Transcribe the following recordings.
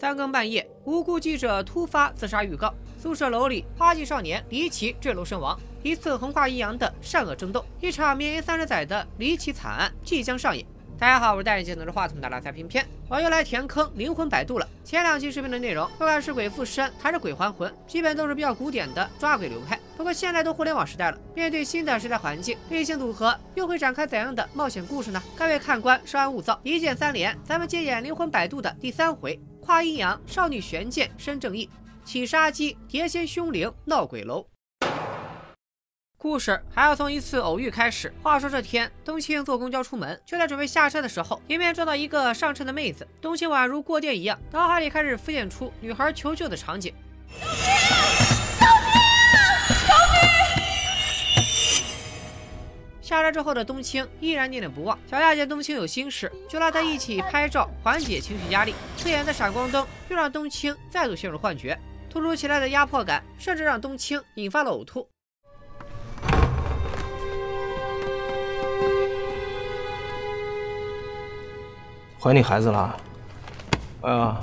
三更半夜，无辜记者突发自杀预告。宿舍楼里，花季少年离奇坠楼身亡。一次横跨阴阳的善恶争斗，一场绵延三十载的离奇惨案即将上演。大家好，我是戴眼镜拿着话筒的拉塞平片，我又来填坑灵魂摆渡了。前两期视频的内容，不管是鬼附身还是鬼还魂，基本都是比较古典的抓鬼流派。不过现在都互联网时代了，面对新的时代环境，异性组合又会展开怎样的冒险故事呢？各位看官稍安勿躁，一键三连，咱们接演灵魂摆渡的第三回：跨阴阳，少女悬剑身正义，起杀机，碟仙凶灵闹鬼楼。故事还要从一次偶遇开始。话说这天，冬青坐公交出门，就在准备下车的时候，迎面撞到一个上车的妹子。冬青宛如过电一样，脑海里开始浮现出女孩求救的场景。救命！下车之后的冬青依然念念不忘。小亚见冬青有心事，就拉她一起拍照，缓解情绪压力。刺眼的闪光灯又让冬青再度陷入幻觉，突如其来的压迫感甚至让冬青引发了呕吐。怀你孩子了，啊！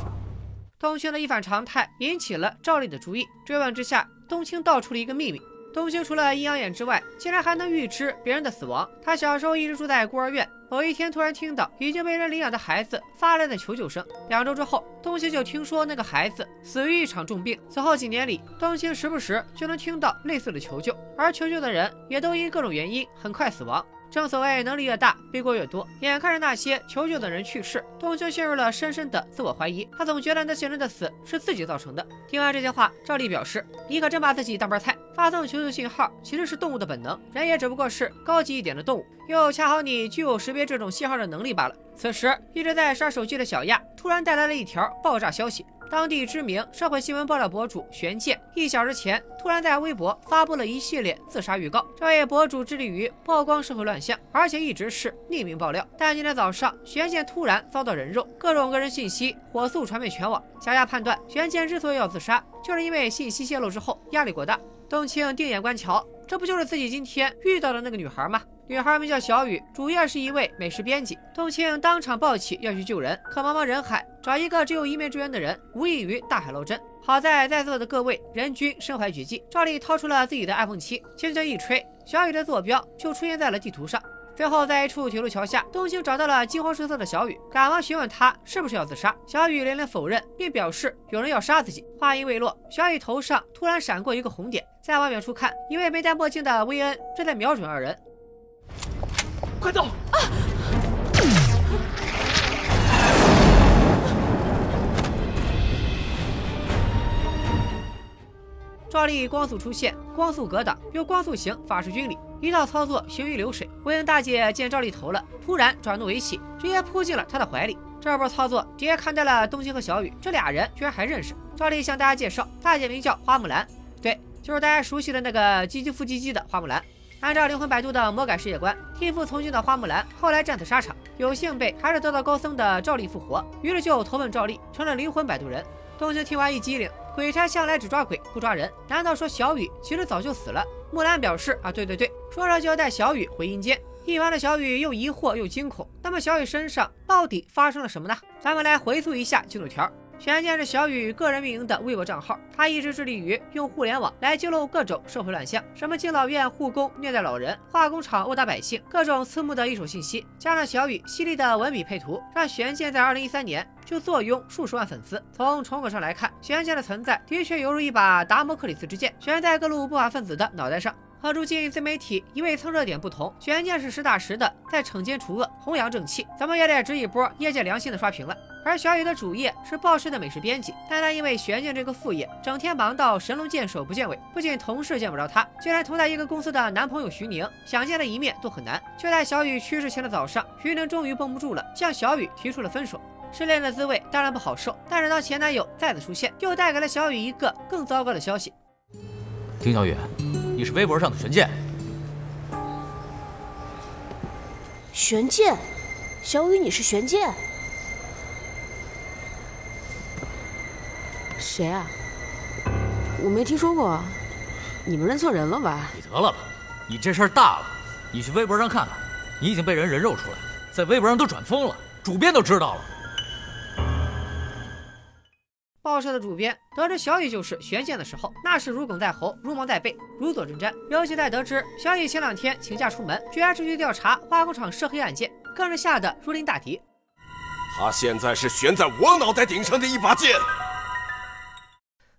冬青的一反常态引起了赵丽的注意。追问之下，冬青道出了一个秘密：冬青除了阴阳眼之外，竟然还能预知别人的死亡。他小时候一直住在孤儿院，某一天突然听到已经被人领养的孩子发来的求救声。两周之后，冬青就听说那个孩子死于一场重病。此后几年里，冬青时不时就能听到类似的求救，而求救的人也都因各种原因很快死亡。正所谓能力越大，背锅越多。眼看着那些求救的人去世，冬青陷入了深深的自我怀疑。他总觉得那些人的死是自己造成的。听完这些话，赵丽表示：“你可真把自己当盘菜。发送求救信号其实是动物的本能，人也只不过是高级一点的动物，又恰好你具有识别这种信号的能力罢了。”此时，一直在刷手机的小亚突然带来了一条爆炸消息。当地知名社会新闻爆料博主玄剑一小时前突然在微博发布了一系列自杀预告。这位博主致力于曝光社会乱象，而且一直是匿名爆料。但今天早上，玄剑突然遭到人肉，各种个人信息火速传遍全网。小亚判断，玄剑之所以要自杀，就是因为信息泄露之后压力过大。冬青定眼观瞧，这不就是自己今天遇到的那个女孩吗？女孩名叫小雨，主业是一位美食编辑。冬青当场抱起要去救人，可茫茫人海找一个只有一面之缘的人，无异于大海捞针。好在在座的各位人均身怀绝技，照例掏出了自己的 iPhone 七，轻轻一吹，小雨的坐标就出现在了地图上。最后，在一处铁路桥下，冬青找到了惊慌失色的小雨，赶忙询问他是不是要自杀。小雨连连否认，并表示有人要杀自己。话音未落，小雨头上突然闪过一个红点，再往远处看，一位没戴墨镜的薇恩正在瞄准二人。快走！啊！赵丽光速出现，光速格挡，又光速行，法术军礼，一套操作行云流水。薇恩大姐见赵丽投了，突然转怒为喜，直接扑进了她的怀里。这波操作直接看呆了东青和小雨，这俩人居然还认识。赵丽向大家介绍，大姐名叫花木兰，对，就是大家熟悉的那个唧唧复唧唧的花木兰。按照灵魂摆渡的魔改世界观，替父从军的花木兰后来战死沙场，有幸被还是得到高僧的赵丽复活，于是就投奔赵丽，成了灵魂摆渡人。冬青听完一激灵，鬼差向来只抓鬼不抓人，难道说小雨其实早就死了？木兰表示啊，对对对，说着就要带小雨回阴间。一旁的小雨又疑惑又惊恐，那么小雨身上到底发生了什么呢？咱们来回溯一下进度条。玄剑是小雨个人运营的微博账号，他一直致力于用互联网来揭露各种社会乱象，什么敬老院护工虐待老人、化工厂殴打百姓，各种刺目的一手信息，加上小雨犀利的文笔配图，让玄剑在二零一三年就坐拥数十万粉丝。从成果上来看，玄剑的存在的确犹如一把达摩克里斯之剑，悬在各路不法分子的脑袋上。和如今自媒体一味蹭热点不同，玄剑是实打实的在惩奸除恶、弘扬正气，咱们也得值一波业界良心的刷屏了。而小雨的主业是报社的美食编辑，但他因为玄剑这个副业，整天忙到神龙见首不见尾，不仅同事见不着他，就连同在一个公司的男朋友徐宁想见他一面都很难。就在小雨去世前的早上，徐宁终于绷不住了，向小雨提出了分手。失恋的滋味当然不好受，但是当前男友再次出现，又带给了小雨一个更糟糕的消息。丁小雨。你是微博上的玄剑，玄剑，小雨，你是玄剑？谁啊？我没听说过，你们认错人了吧？你得了吧，你这事儿大了，你去微博上看看，你已经被人人肉出来，在微博上都转疯了，主编都知道了。报社的主编得知小雨就是悬剑的时候，那是如鲠在喉，如芒在背，如坐针毡。尤其在得知小雨前两天请假出门，居然是去调查化工厂涉黑案件，更是吓得如临大敌。他现在是悬在我脑袋顶上的一把剑。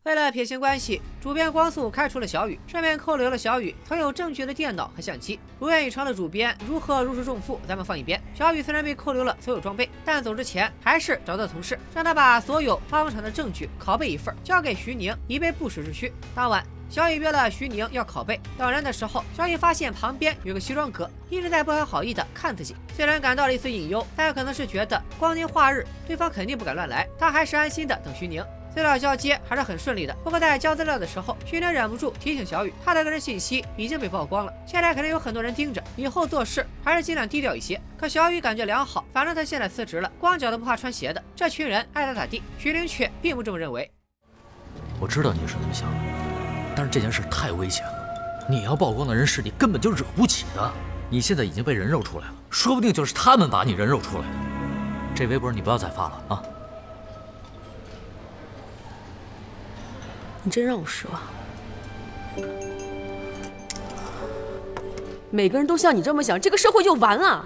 为了撇清关系，主编光速开除了小雨，顺便扣留了小雨存有证据的电脑和相机。如愿以偿的主编如何如释重负，咱们放一边。小雨虽然被扣留了所有装备，但走之前还是找到同事，让他把所有化工厂的证据拷贝一份，交给徐宁，以备不时之需。当晚，小雨约了徐宁要拷贝。等人的时候，小雨发现旁边有个西装哥一直在不怀好意的看自己。虽然感到了一丝隐忧，但可能是觉得光天化日，对方肯定不敢乱来，他还是安心的等徐宁。资料交接还是很顺利的，不过在交资料的时候，徐宁忍不住提醒小雨，他的个人信息已经被曝光了，现在肯定有很多人盯着，以后做事还是尽量低调一些。可小雨感觉良好，反正他现在辞职了，光脚都不怕穿鞋的，这群人爱咋咋地。徐玲却并不这么认为。我知道你是这么想的，但是这件事太危险了，你要曝光的人是你根本就惹不起的。你现在已经被人肉出来了，说不定就是他们把你人肉出来的。这微博你不要再发了啊！你真让我失望。每个人都像你这么想，这个社会就完了。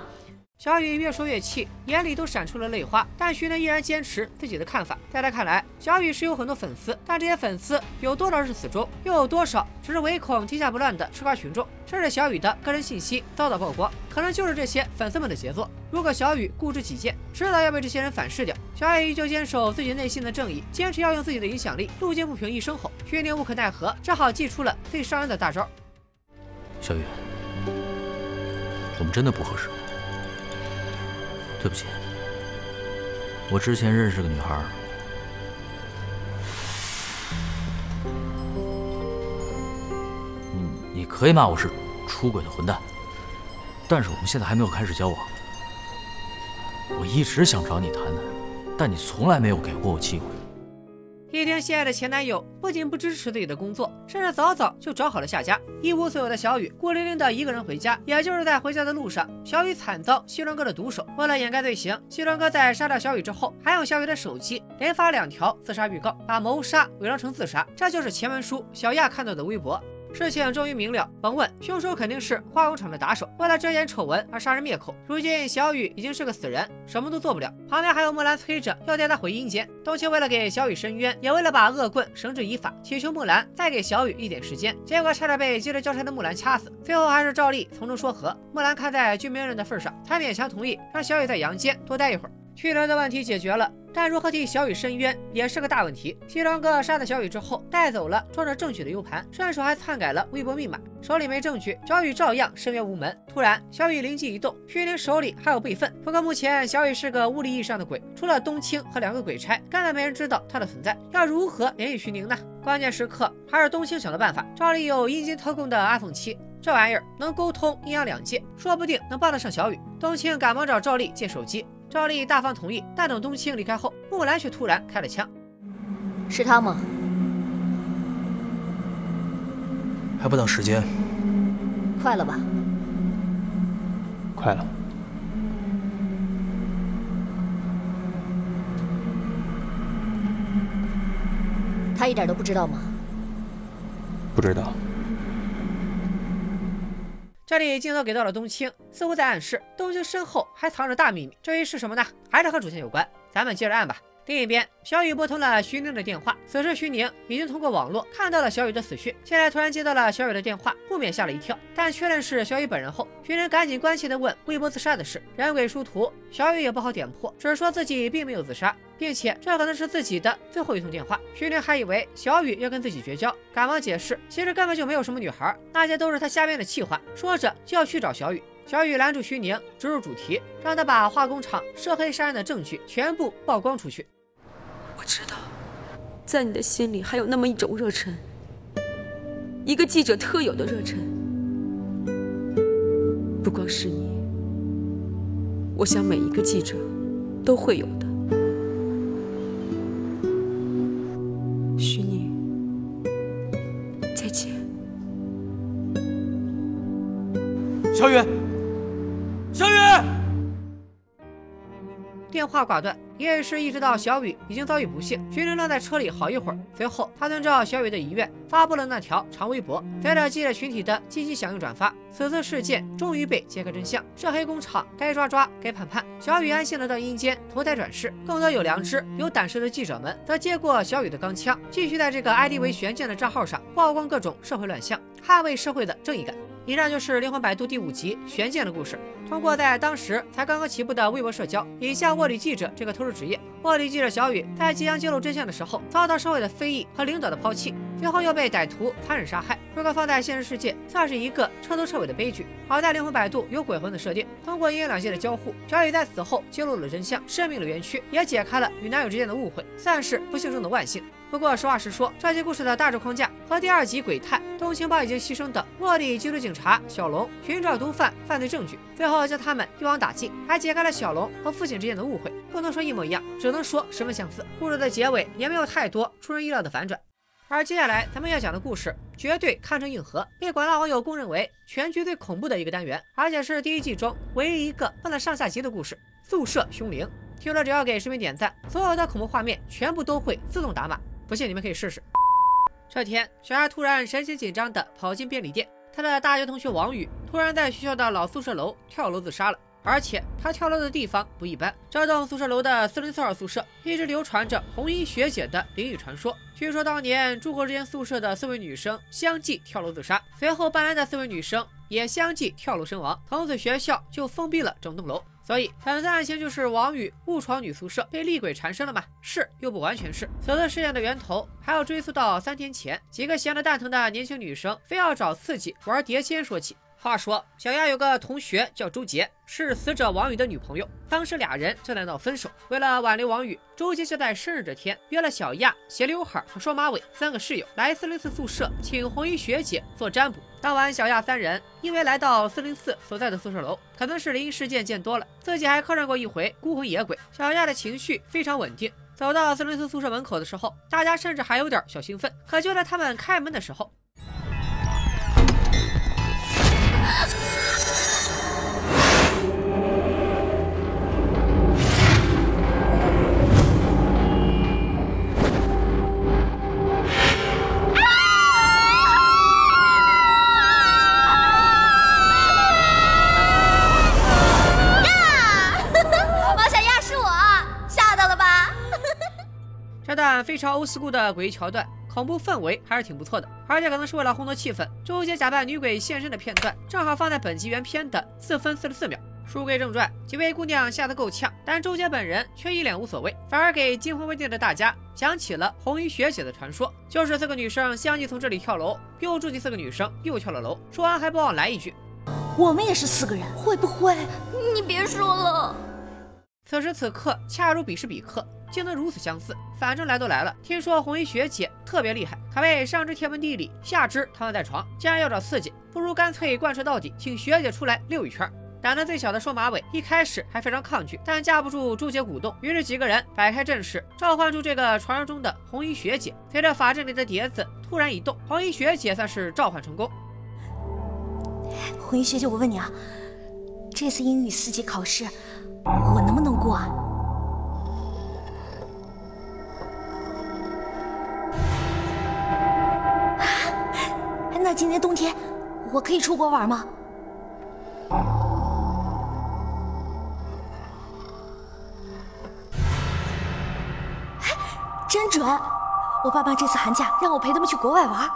小雨越说越气，眼里都闪出了泪花，但徐宁依然坚持自己的看法。在他看来，小雨是有很多粉丝，但这些粉丝有多少是死忠，又有多少只是唯恐天下不乱的吃瓜群众？甚至小雨的个人信息遭到曝光，可能就是这些粉丝们的杰作。如果小雨固执己见，迟早要被这些人反噬掉。小雨依旧坚守自己内心的正义，坚持要用自己的影响力路见不平一声吼。徐宁无可奈何，只好祭出了最伤人的大招。小雨，我们真的不合适。对不起，我之前认识个女孩，你你可以骂我是出轨的混蛋，但是我们现在还没有开始交往。我一直想找你谈谈，但你从来没有给过我机会。一听心爱的前男友不仅不支持自己的工作，甚至早早就找好了下家。一无所有的小雨孤零零的一个人回家，也就是在回家的路上，小雨惨遭西装哥的毒手。为了掩盖罪行，西装哥在杀掉小雨之后，还用小雨的手机连发两条自杀预告，把谋杀伪装成自杀。这就是前文书小亚看到的微博。事情终于明了，甭问，凶手肯定是化工厂的打手，为了遮掩丑闻而杀人灭口。如今小雨已经是个死人，什么都做不了。旁边还有木兰催着要带他回阴间。冬青为了给小雨伸冤，也为了把恶棍绳之以法，祈求木兰再给小雨一点时间。结果差点被急着交差的木兰掐死，最后还是照例从中说和。木兰看在救命人的份上，才勉强同意让小雨在阳间多待一会儿。徐宁的问题解决了。但如何替小雨伸冤也是个大问题。西装哥杀了小雨之后，带走了装着证据的 U 盘，顺手还篡改了微博密码。手里没证据，小雨照样深渊无门。突然，小雨灵机一动，徐宁手里还有备份。不过目前小雨是个物理意义上的鬼，除了冬青和两个鬼差，根本没人知道他的存在。要如何联系徐宁呢？关键时刻还是冬青想的办法。赵丽有阴间特供的 iPhone 七，这玩意儿能沟通阴阳两界，说不定能帮得上小雨。冬青赶忙找赵丽借手机。赵丽大方同意，但等冬青离开后，木兰却突然开了枪。是他吗？还不到时间。快了吧？快了。他一点都不知道吗？不知道。这里镜头给到了冬青，似乎在暗示冬青身后还藏着大秘密。至于是什么呢？还是和主线有关。咱们接着按吧。另一边，小雨拨通了徐宁的电话。此时，徐宁已经通过网络看到了小雨的死讯。现在突然接到了小雨的电话，不免吓了一跳。但确认是小雨本人后，徐宁赶紧关切地问微博自杀的事。人鬼殊途，小雨也不好点破，只说自己并没有自杀，并且这可能是自己的最后一通电话。徐宁还以为小雨要跟自己绝交，赶忙解释，其实根本就没有什么女孩，那些都是他瞎编的气话。说着就要去找小雨。小雨拦住徐宁，直入主题，让他把化工厂涉黑杀人的证据全部曝光出去。我知道，在你的心里还有那么一种热忱，一个记者特有的热忱。不光是你，我想每一个记者都会有的。徐宁，再见。小雨，小雨。电话挂断。也是一直到小雨已经遭遇不幸，拘流浪在车里好一会儿。随后，他遵照小雨的遗愿，发布了那条长微博。随着记者群体的积极响应转发，此次事件终于被揭开真相。涉黑工厂该抓抓，该判判。小雨安心的到阴间投胎转世。更多有良知、有胆识的记者们，则接过小雨的钢枪，继续在这个 ID 为悬剑的账号上曝光各种社会乱象，捍卫社会的正义感。以上就是《灵魂摆渡》第五集《悬剑》的故事。通过在当时才刚刚起步的微博社交，引向卧底记者这个特殊职业。卧底记者小雨在即将揭露真相的时候，遭到社会的非议和领导的抛弃，最后又被歹徒残忍杀害。如果放在现实世界，算是一个彻头彻尾的悲剧。好在《灵魂摆渡》有鬼魂的设定，通过阴阳两界的交互，小雨在死后揭露了真相，生命了冤屈，也解开了与男友之间的误会，算是不幸中的万幸。不过实话实说，这集故事的大致框架和第二集《鬼探》，动情帮已经牺牲的卧底缉毒警察小龙寻找毒贩犯罪证据，最后将他们一网打尽，还解开了小龙和父亲之间的误会。不能说一模一样，只能说十分相似。故事的结尾也没有太多出人意料的反转。而接下来咱们要讲的故事，绝对堪称硬核，被广大网友公认为全剧最恐怖的一个单元，而且是第一季中唯一一个分了上下集的故事——宿舍凶灵。听说只要给视频点赞，所有的恐怖画面全部都会自动打码。不信你们可以试试。这天，小丫突然神情紧张地跑进便利店。她的大学同学王宇突然在学校的老宿舍楼跳楼自杀了，而且他跳楼的地方不一般。这栋宿舍楼的四零四号宿舍一直流传着红衣学姐的灵异传说。据说当年住过这间宿舍的四位女生相继跳楼自杀，随后搬来的四位女生也相继跳楼身亡，从此学校就封闭了整栋楼。所以，本次案情就是王宇误闯女宿舍，被厉鬼缠身了吗？是又不完全是。此次事件的源头还要追溯到三天前，几个闲得蛋疼的年轻女生非要找刺激玩碟仙说起。话说，小丫有个同学叫周杰，是死者王宇的女朋友。当时俩人正在闹分手，为了挽留王宇，周杰就在生日这天约了小亚、斜刘海和双马尾三个室友来四零四宿舍，请红衣学姐做占卜。当晚，小亚三人因为来到四零四所在的宿舍楼，可能是灵异事件见多了，自己还客串过一回孤魂野鬼，小亚的情绪非常稳定。走到四零四宿舍门口的时候，大家甚至还有点小兴奋。可就在他们开门的时候，这段非常 old school 的诡异桥段，恐怖氛围还是挺不错的。而且可能是为了烘托气氛，周杰假扮女鬼现身的片段正好放在本集原片的四分四十四秒。书归正传，几位姑娘吓得够呛，但周杰本人却一脸无所谓，反而给惊魂未定的大家讲起了红衣学姐的传说，就是四个女生相继从这里跳楼，又住进四个女生又跳了楼。说完还不忘来一句：“我们也是四个人，会不会？你别说了。”此时此刻，恰如彼时彼刻。竟能如此相似，反正来都来了。听说红衣学姐特别厉害，可谓上知天文地理，下知瘫痪在床。既然要找刺激，不如干脆贯彻到底，请学姐出来溜一圈。胆子最小的瘦马尾一开始还非常抗拒，但架不住朱杰鼓动，于是几个人摆开阵势，召唤出这个传说中的红衣学姐。随着法阵里的碟子突然一动，红衣学姐算是召唤成功。红衣学姐，我问你啊，这次英语四级考试，我能不能过啊？那今年冬天我可以出国玩吗？真准！我爸妈这次寒假让我陪他们去国外玩。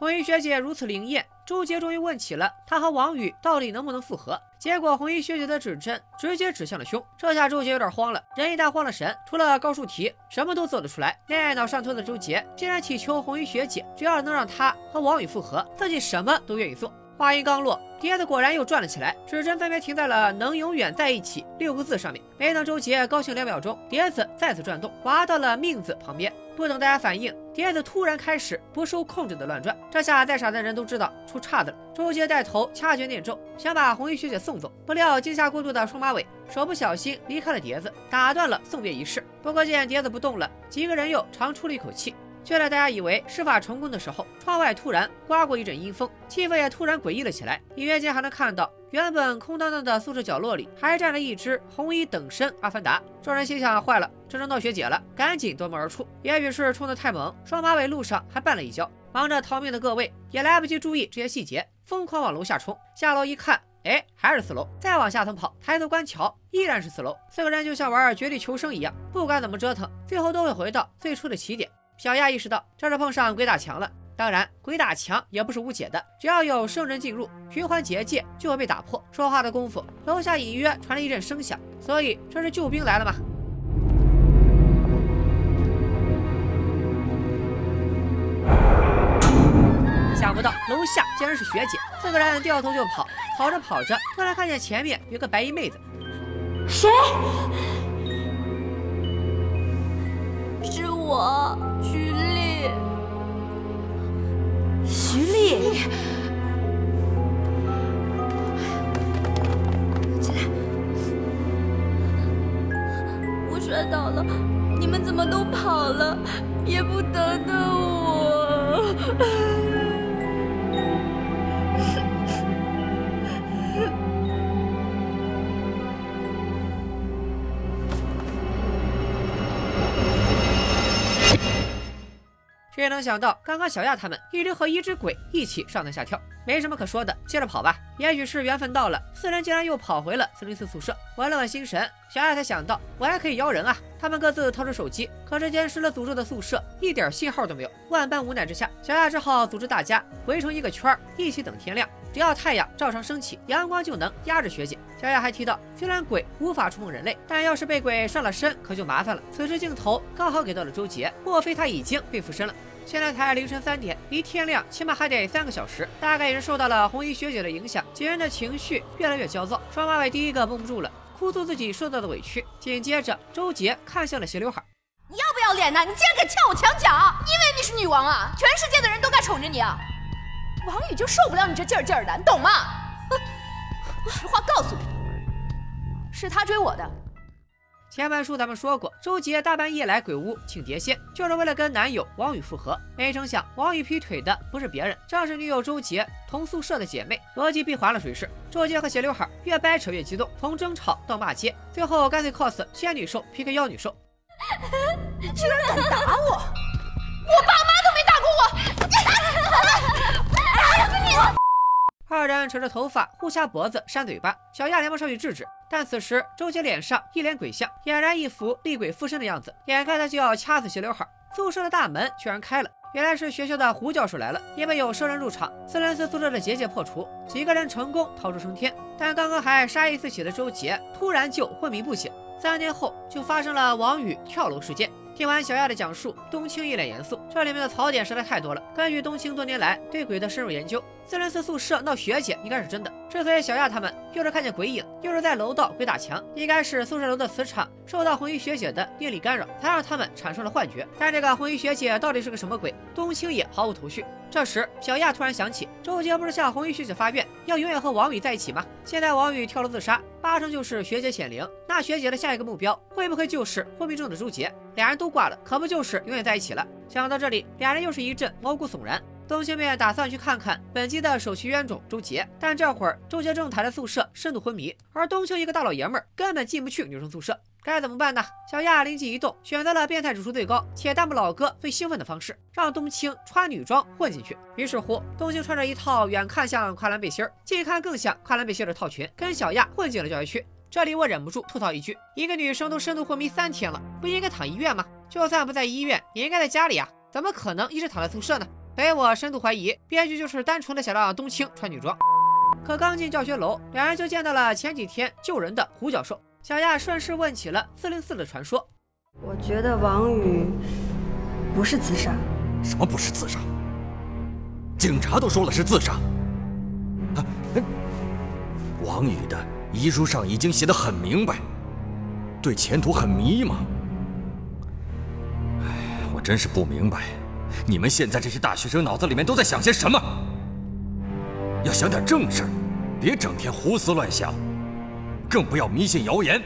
红衣学姐如此灵验，周杰终于问起了他和王宇到底能不能复合。结果红衣学姐的指针直接指向了胸，这下周杰有点慌了。人一旦慌了神，除了高数题，什么都做得出来。恋爱脑上头的周杰竟然祈求红衣学姐，只要能让他和王宇复合，自己什么都愿意做。话音刚落，碟子果然又转了起来，指针分别停在了“能永远在一起”六个字上面。没等周杰高兴两秒钟，碟子再次转动，滑到了“命”字旁边。不等大家反应，碟子突然开始不受控制的乱转。这下再傻的人都知道出岔子了。周杰带头掐诀念咒，想把红衣学姐送走，不料惊吓过度的双马尾手不小心离开了碟子，打断了送别仪式。不过见碟子不动了，几个人又长出了一口气。就在大家以为施法成功的时候，窗外突然刮过一阵阴风，气氛也突然诡异了起来。隐约间还能看到，原本空荡荡的宿舍角落里，还站着一只红衣等身阿凡达。众人心想：坏了，这是闹学姐了，赶紧夺门而出。也许是冲得太猛，双马尾路上还绊了一跤。忙着逃命的各位也来不及注意这些细节，疯狂往楼下冲。下楼一看，哎，还是四楼。再往下层跑，抬头观瞧，依然是四楼。四个人就像玩绝地求生一样，不管怎么折腾，最后都会回到最初的起点。小亚意识到这是碰上鬼打墙了。当然，鬼打墙也不是无解的，只要有生人进入，循环结界就会被打破。说话的功夫，楼下隐约传来一阵声响，所以这是救兵来了吗？想不到楼下竟然是学姐，四个人掉头就跑，跑着跑着，突然看见前面有个白衣妹子。谁？我，徐丽。徐丽，起来。我摔倒了，你们怎么都跑了，也不等等我？谁能想到，刚刚小亚他们一直和一只鬼一起上蹿下跳，没什么可说的，接着跑吧。也许是缘分到了，四人竟然又跑回了四零四宿舍。稳了稳心神，小亚才想到，我还可以摇人啊！他们各自掏出手机，可是监视了诅咒的宿舍一点信号都没有。万般无奈之下，小亚只好组织大家围成一个圈，一起等天亮。只要太阳照常升起，阳光就能压着学姐。小亚还提到，虽然鬼无法触碰人类，但要是被鬼上了身，可就麻烦了。此时镜头刚好给到了周杰，莫非他已经被附身了？现在才凌晨三点，离天亮起码还得三个小时，大概也是受到了红衣学姐的影响，几人的情绪越来越焦躁。双马尾第一个绷不住了，哭诉自己受到的委屈。紧接着，周杰看向了斜刘海：“你要不要脸呢？你竟然敢撬我墙角！因为你是女王啊，全世界的人都该宠着你啊！王宇就受不了你这劲儿劲儿的，你懂吗？哼，实话告诉你，是他追我的。”前文书咱们说过，周杰大半夜来鬼屋请碟仙，就是为了跟男友王宇复合。没成想，王宇劈腿的不是别人，正是女友周杰同宿舍的姐妹。逻辑闭环了水式，周杰和斜刘海越掰扯越激动，从争吵到骂街，最后干脆 cos 仙女兽 PK 妖女兽。居然敢打我！我爸妈都没打过我！你打死你！二人扯着头发互掐脖子扇嘴巴，小亚连忙上去制止。但此时，周杰脸上一脸鬼相，俨然一副厉鬼附身的样子，眼看他就要掐死斜刘海，宿舍的大门居然开了，原来是学校的胡教授来了。因为有生人入场，四零四宿舍的结界破除，几个人成功逃出升天。但刚刚还杀意四起的周杰，突然就昏迷不醒。三天后，就发生了王宇跳楼事件。听完小亚的讲述，冬青一脸严肃，这里面的槽点实在太多了。根据冬青多年来对鬼的深入研究，四人四宿舍闹学姐应该是真的。之所以小亚他们又是看见鬼影，又是在楼道鬼打墙，应该是宿舍楼的磁场受到红衣学姐的念力干扰，才让他们产生了幻觉。但这个红衣学姐到底是个什么鬼？冬青也毫无头绪。这时，小亚突然想起，周杰不是向红衣学姐发愿要永远和王宇在一起吗？现在王宇跳楼自杀，八成就是学姐显灵。那学姐的下一个目标会不会就是昏迷中的周杰？俩人都挂了，可不就是永远在一起了？想到这里，俩人又是一阵毛骨悚然。冬青便打算去看看本季的首席冤种周杰，但这会儿周杰正躺在宿舍深度昏迷，而冬青一个大老爷们儿根本进不去女生宿舍，该怎么办呢？小亚灵机一动，选择了变态指数最高且弹幕老哥最兴奋的方式，让冬青穿女装混进去。于是乎，冬青穿着一套远看像跨栏背心儿，近看更像跨栏背心的套裙，跟小亚混进了教学区。这里我忍不住吐槽一句：一个女生都深度昏迷三天了，不应该躺医院吗？就算不在医院，也应该在家里呀，怎么可能一直躺在宿舍呢？所以我深度怀疑，编剧就是单纯的想让冬青穿女装。可刚进教学楼，两人就见到了前几天救人的胡教授。小亚顺势问起了四零四的传说。我觉得王宇不是自杀。什么不是自杀？警察都说了是自杀。啊，王宇的遗书上已经写的很明白，对前途很迷茫。哎，我真是不明白。你们现在这些大学生脑子里面都在想些什么？要想点正事儿，别整天胡思乱想，更不要迷信谣言。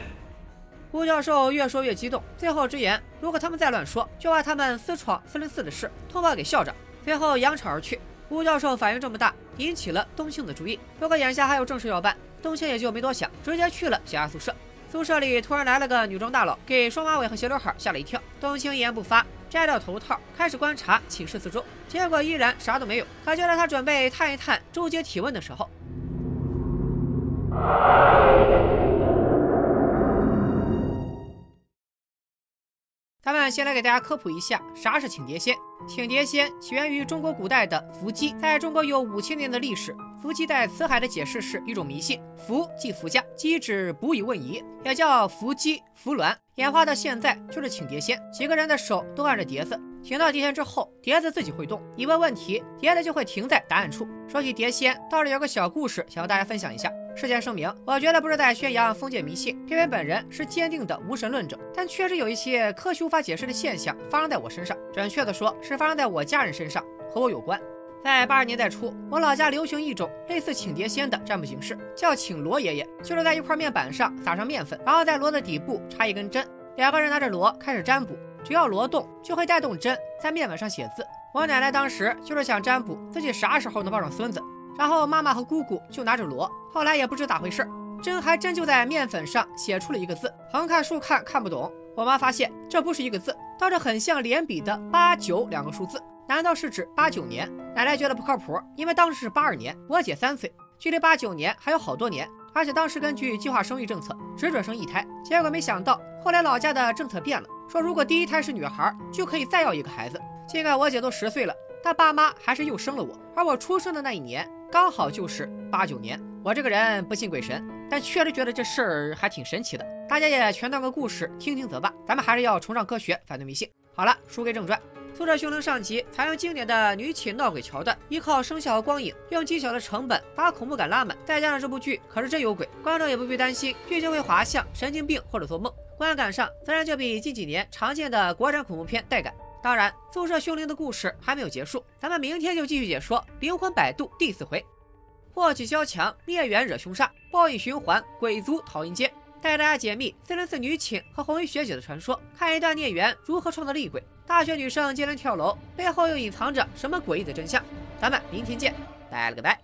吴教授越说越激动，最后直言，如果他们再乱说，就把他们私闯四零四的事通报给校长。随后扬长而去。吴教授反应这么大，引起了冬青的注意。不过眼下还有正事要办，冬青也就没多想，直接去了小亚宿舍。宿舍里突然来了个女装大佬，给双马尾和斜刘海吓了一跳。冬青一言不发，摘掉头套，开始观察寝室四周，结果依然啥都没有。可就在他准备探一探周杰体温的时候，咱们先来给大家科普一下啥是请碟仙。请碟仙起源于中国古代的伏击，在中国有五千年的历史。伏击在辞海的解释是一种迷信，伏即伏家，击指不以问疑，也叫伏击、伏鸾。演化到现在就是请碟仙，几个人的手都按着碟子。请到碟仙之后，碟子自己会动，你问问题，碟子就会停在答案处。说起碟仙，倒是有个小故事想和大家分享一下。事先声明，我绝对不是在宣扬封建迷信，偏偏本人是坚定的无神论者。但确实有一些科学无法解释的现象发生在我身上，准确的说，是发生在我家人身上，和我有关。在八十年代初，我老家流行一种类似请碟仙的占卜形式，叫请罗爷爷，就是在一块面板上撒上面粉，然后在罗的底部插一根针，两个人拿着罗开始占卜。只要罗动，就会带动针在面板上写字。我奶奶当时就是想占卜自己啥时候能抱上孙子，然后妈妈和姑姑就拿着锣。后来也不知咋回事，针还真就在面粉上写出了一个字，横看竖看看不懂。我妈发现这不是一个字，倒是很像连笔的八九两个数字，难道是指八九年？奶奶觉得不靠谱，因为当时是八二年，我姐三岁，距离八九年还有好多年。而且当时根据计划生育政策，只准生一胎。结果没想到，后来老家的政策变了，说如果第一胎是女孩，就可以再要一个孩子。现在我姐都十岁了，但爸妈还是又生了我。而我出生的那一年，刚好就是八九年。我这个人不信鬼神，但确实觉得这事儿还挺神奇的。大家也全当个故事听听则罢。咱们还是要崇尚科学，反对迷信。好了，书归正传。《宿舍凶灵》上集采用经典的女寝闹鬼桥段，依靠声效和光影，用极小的成本把恐怖感拉满。再加上这部剧可是真有鬼，观众也不必担心剧情会滑向神经病或者做梦。观感上自然就比近几年常见的国产恐怖片带感。当然，《宿舍凶灵》的故事还没有结束，咱们明天就继续解说《灵魂摆渡》第四回：祸起萧墙，孽缘惹凶煞，报应循环，鬼族逃阴间。带大家解密四零四女寝和红衣学姐的传说，看一段孽缘如何创造厉鬼。大学女生接连跳楼，背后又隐藏着什么诡异的真相？咱们明天见，拜了个拜。